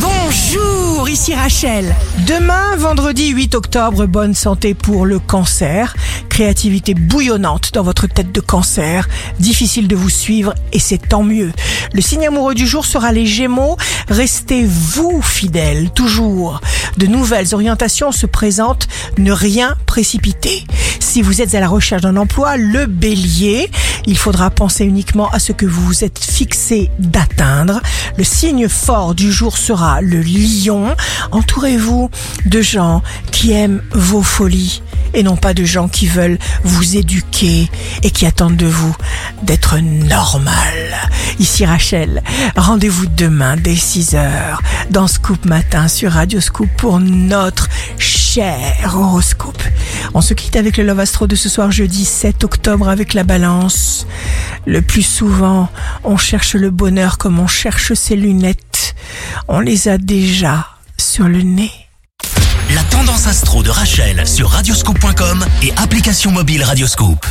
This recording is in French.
Bonjour, ici Rachel. Demain, vendredi 8 octobre, bonne santé pour le cancer. Créativité bouillonnante dans votre tête de cancer. Difficile de vous suivre et c'est tant mieux. Le signe amoureux du jour sera les Gémeaux. Restez vous fidèles, toujours. De nouvelles orientations se présentent. Ne rien précipiter. Si vous êtes à la recherche d'un emploi, le bélier, il faudra penser uniquement à ce que vous vous êtes fixé d'atteindre. Le signe fort du jour sera le lion. Entourez-vous de gens qui aiment vos folies et non pas de gens qui veulent vous éduquer et qui attendent de vous d'être normal. Ici Rachel, rendez-vous demain dès 6h dans Scoop Matin sur Radio Scoop pour notre cher horoscope. On se quitte avec le Love Astro de ce soir jeudi 7 octobre avec la balance. Le plus souvent, on cherche le bonheur comme on cherche ses lunettes. On les a déjà sur le nez. La tendance astro de Rachel sur radioscope.com et application mobile Radioscope.